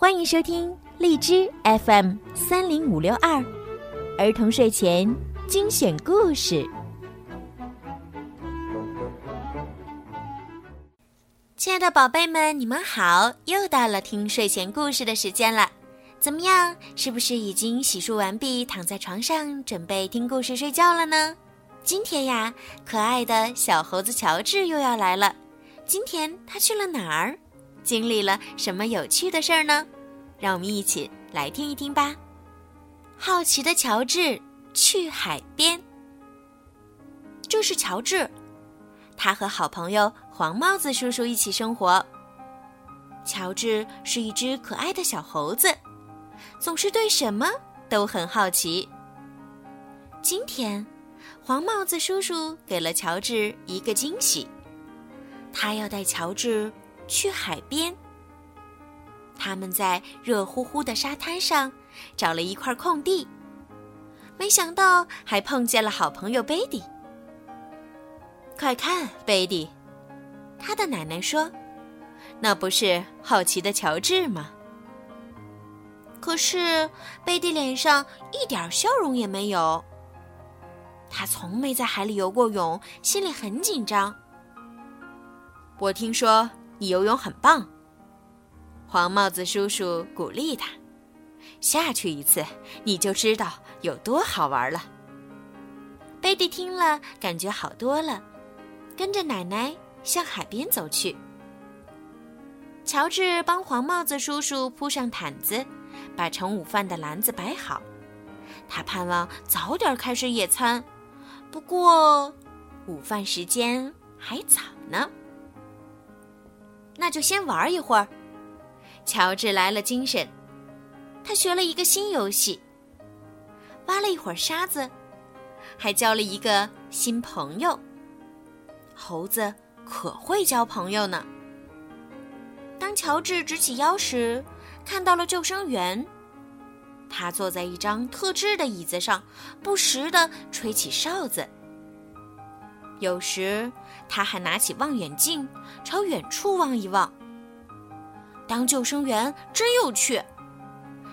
欢迎收听荔枝 FM 三零五六二儿童睡前精选故事。亲爱的宝贝们，你们好！又到了听睡前故事的时间了。怎么样？是不是已经洗漱完毕，躺在床上准备听故事睡觉了呢？今天呀，可爱的小猴子乔治又要来了。今天他去了哪儿？经历了什么有趣的事儿呢？让我们一起来听一听吧。好奇的乔治去海边。这是乔治，他和好朋友黄帽子叔叔一起生活。乔治是一只可爱的小猴子，总是对什么都很好奇。今天，黄帽子叔叔给了乔治一个惊喜，他要带乔治。去海边，他们在热乎乎的沙滩上找了一块空地，没想到还碰见了好朋友贝蒂。快看，贝蒂，他的奶奶说：“那不是好奇的乔治吗？”可是贝蒂脸上一点笑容也没有。他从没在海里游过泳，心里很紧张。我听说。你游泳很棒，黄帽子叔叔鼓励他。下去一次，你就知道有多好玩了。贝蒂听了，感觉好多了，跟着奶奶向海边走去。乔治帮黄帽子叔叔铺上毯子，把盛午饭的篮子摆好。他盼望早点开始野餐，不过午饭时间还早呢。那就先玩一会儿。乔治来了精神，他学了一个新游戏，挖了一会儿沙子，还交了一个新朋友。猴子可会交朋友呢。当乔治直起腰时，看到了救生员，他坐在一张特制的椅子上，不时地吹起哨子。有时他还拿起望远镜，朝远处望一望。当救生员真有趣，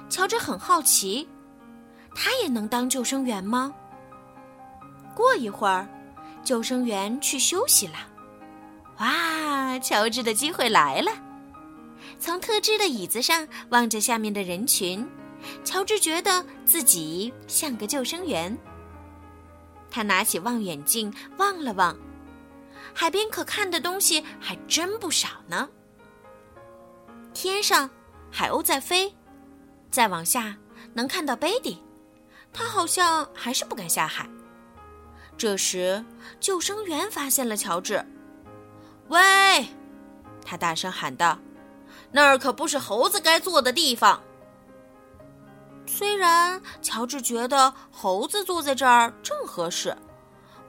乔治很好奇，他也能当救生员吗？过一会儿，救生员去休息了。哇，乔治的机会来了！从特制的椅子上望着下面的人群，乔治觉得自己像个救生员。他拿起望远镜望了望，海边可看的东西还真不少呢。天上，海鸥在飞；再往下，能看到贝蒂，他好像还是不敢下海。这时，救生员发现了乔治，“喂！”他大声喊道，“那儿可不是猴子该坐的地方。”虽然乔治觉得猴子坐在这儿正合适，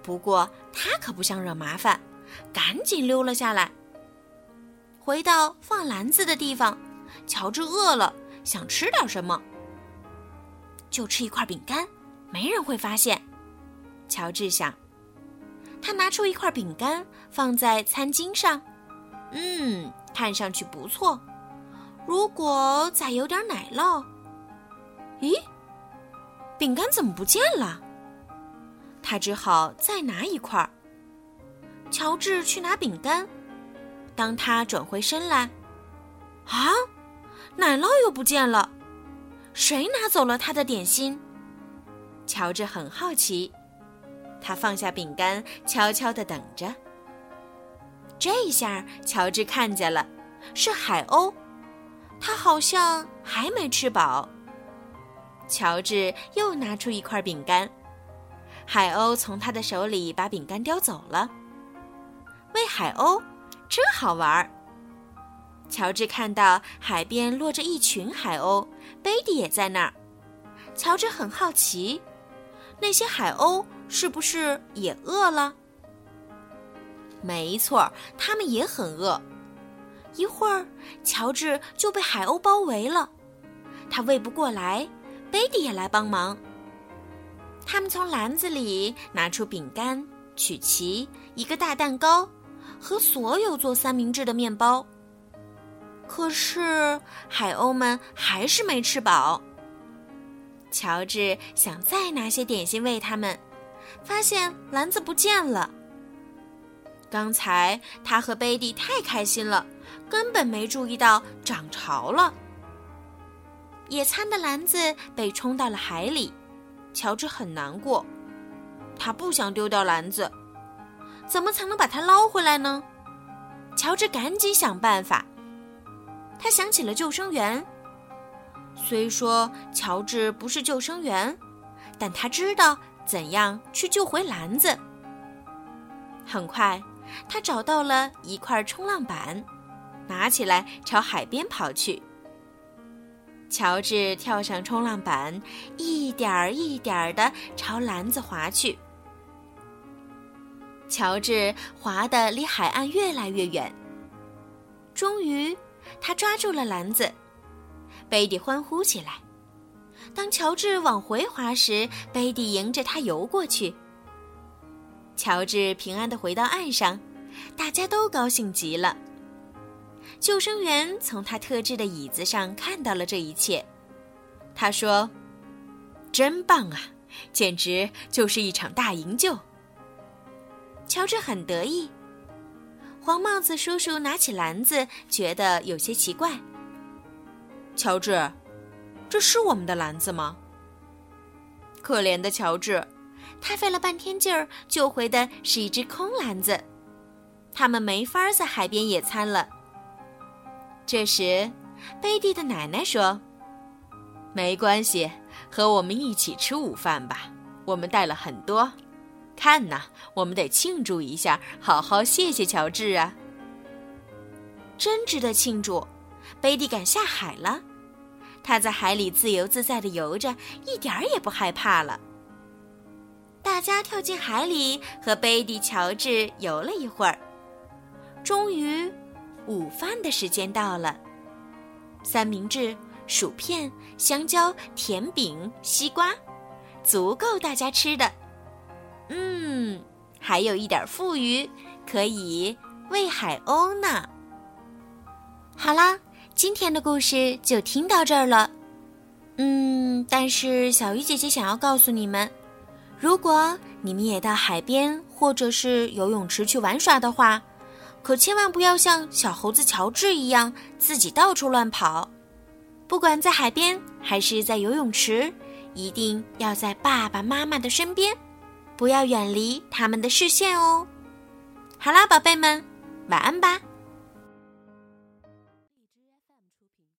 不过他可不想惹麻烦，赶紧溜了下来。回到放篮子的地方，乔治饿了，想吃点什么，就吃一块饼干，没人会发现。乔治想，他拿出一块饼干放在餐巾上，嗯，看上去不错。如果再有点奶酪。咦，饼干怎么不见了？他只好再拿一块儿。乔治去拿饼干，当他转回身来，啊，奶酪又不见了，谁拿走了他的点心？乔治很好奇，他放下饼干，悄悄地等着。这一下，乔治看见了，是海鸥，他好像还没吃饱。乔治又拿出一块饼干，海鸥从他的手里把饼干叼走了。喂海鸥，真好玩儿。乔治看到海边落着一群海鸥，贝蒂也在那儿。乔治很好奇，那些海鸥是不是也饿了？没错，它们也很饿。一会儿，乔治就被海鸥包围了，他喂不过来。贝蒂也来帮忙。他们从篮子里拿出饼干、曲奇、一个大蛋糕和所有做三明治的面包。可是海鸥们还是没吃饱。乔治想再拿些点心喂他们，发现篮子不见了。刚才他和贝蒂太开心了，根本没注意到涨潮了。野餐的篮子被冲到了海里，乔治很难过，他不想丢掉篮子，怎么才能把它捞回来呢？乔治赶紧想办法。他想起了救生员。虽说乔治不是救生员，但他知道怎样去救回篮子。很快，他找到了一块冲浪板，拿起来朝海边跑去。乔治跳上冲浪板，一点儿一点儿地朝篮子划去。乔治划得离海岸越来越远。终于，他抓住了篮子。贝蒂欢呼起来。当乔治往回滑时，贝蒂迎着他游过去。乔治平安地回到岸上，大家都高兴极了。救生员从他特制的椅子上看到了这一切，他说：“真棒啊，简直就是一场大营救。”乔治很得意。黄帽子叔叔拿起篮子，觉得有些奇怪。乔治，这是我们的篮子吗？可怜的乔治，他费了半天劲儿救回的是一只空篮子，他们没法在海边野餐了。这时，贝蒂的奶奶说：“没关系，和我们一起吃午饭吧。我们带了很多，看呐，我们得庆祝一下，好好谢谢乔治啊！真值得庆祝。”贝蒂敢下海了，他在海里自由自在地游着，一点儿也不害怕了。大家跳进海里，和贝蒂、乔治游了一会儿。终于，午饭的时间到了。三明治、薯片、香蕉、甜饼、西瓜，足够大家吃的。嗯，还有一点富余，可以喂海鸥呢。好啦。今天的故事就听到这儿了，嗯，但是小鱼姐姐想要告诉你们，如果你们也到海边或者是游泳池去玩耍的话，可千万不要像小猴子乔治一样自己到处乱跑，不管在海边还是在游泳池，一定要在爸爸妈妈的身边，不要远离他们的视线哦。好啦，宝贝们，晚安吧。